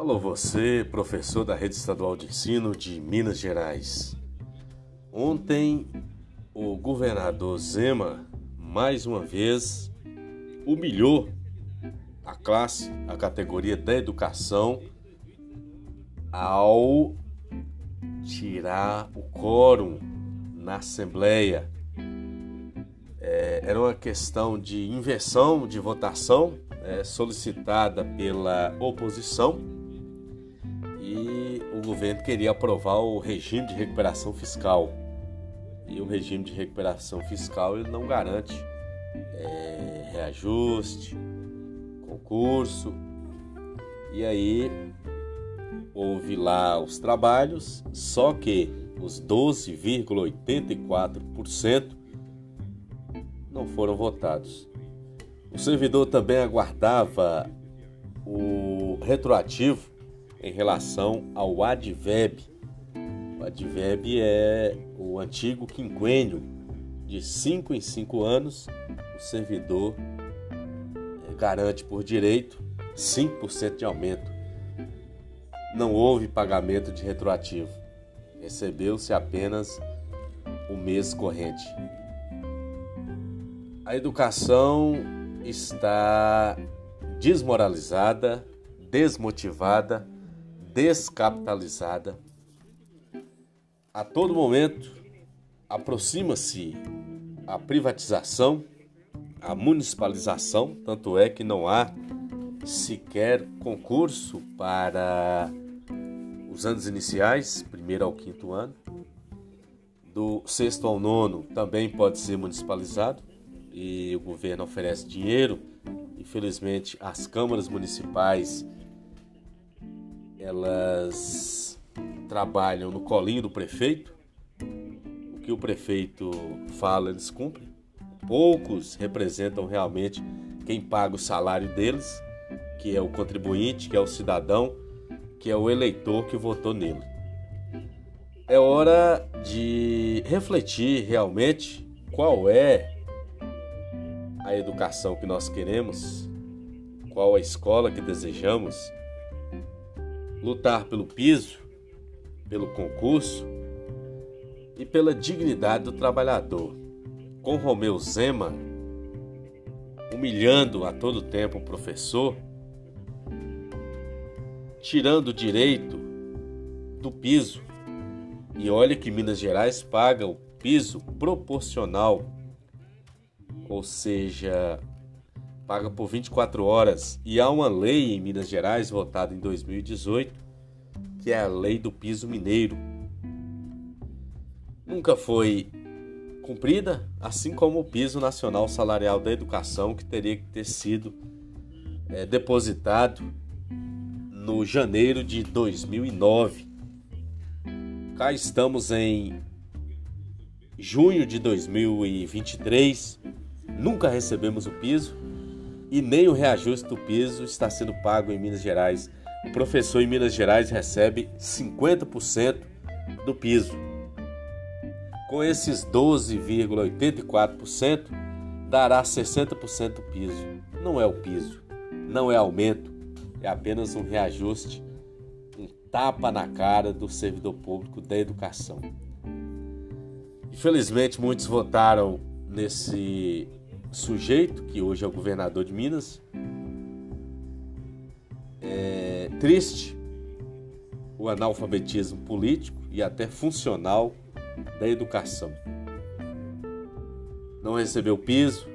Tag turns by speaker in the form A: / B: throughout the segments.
A: Alô, você, professor da Rede Estadual de Ensino de Minas Gerais. Ontem, o governador Zema, mais uma vez, humilhou a classe, a categoria da educação, ao tirar o quórum na Assembleia. É, era uma questão de inversão de votação é, solicitada pela oposição o governo queria aprovar o regime de recuperação fiscal. E o regime de recuperação fiscal ele não garante é, reajuste, concurso. E aí houve lá os trabalhos, só que os 12,84% não foram votados. O servidor também aguardava o retroativo em relação ao adverb. O adverb é o antigo quinquênio de 5 em 5 anos. O servidor eh, garante por direito 5% de aumento. Não houve pagamento de retroativo. Recebeu-se apenas o mês corrente. A educação está desmoralizada, desmotivada, descapitalizada. A todo momento aproxima-se a privatização, a municipalização, tanto é que não há sequer concurso para os anos iniciais, primeiro ao quinto ano. Do sexto ao nono também pode ser municipalizado e o governo oferece dinheiro. Infelizmente, as câmaras municipais elas trabalham no colinho do prefeito. O que o prefeito fala, eles cumprem. Poucos representam realmente quem paga o salário deles, que é o contribuinte, que é o cidadão, que é o eleitor que votou nele. É hora de refletir realmente qual é a educação que nós queremos, qual a escola que desejamos, lutar pelo piso, pelo concurso e pela dignidade do trabalhador. Com Romeu Zema humilhando a todo tempo o professor, tirando o direito do piso. E olha que Minas Gerais paga o piso proporcional ou seja, paga por 24 horas. E há uma lei em Minas Gerais, votada em 2018, que é a lei do piso mineiro. Nunca foi cumprida, assim como o piso nacional salarial da educação, que teria que ter sido é, depositado no janeiro de 2009. Cá estamos em junho de 2023 Nunca recebemos o piso e nem o reajuste do piso está sendo pago em Minas Gerais. O professor em Minas Gerais recebe 50% do piso. Com esses 12,84%, dará 60% do piso. Não é o piso, não é aumento, é apenas um reajuste, um tapa na cara do servidor público da educação. Infelizmente, muitos votaram nesse sujeito, que hoje é o governador de Minas. É triste o analfabetismo político e até funcional da educação. Não recebeu piso,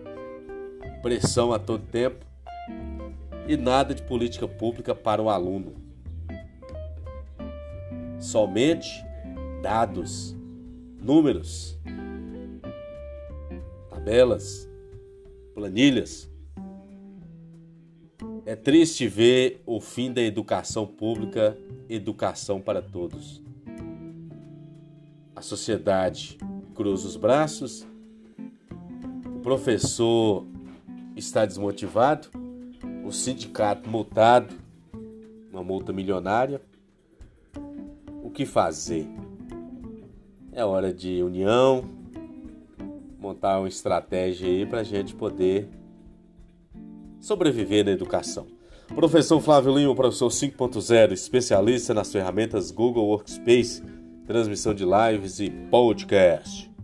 A: pressão a todo tempo e nada de política pública para o aluno. Somente dados, números, tabelas planilhas. É triste ver o fim da educação pública, educação para todos. A sociedade cruza os braços, o professor está desmotivado, o sindicato multado, uma multa milionária. O que fazer? É hora de união, montar uma estratégia aí para a gente poder sobreviver na educação. Professor Flávio Lima, professor 5.0, especialista nas ferramentas Google Workspace, transmissão de lives e podcast.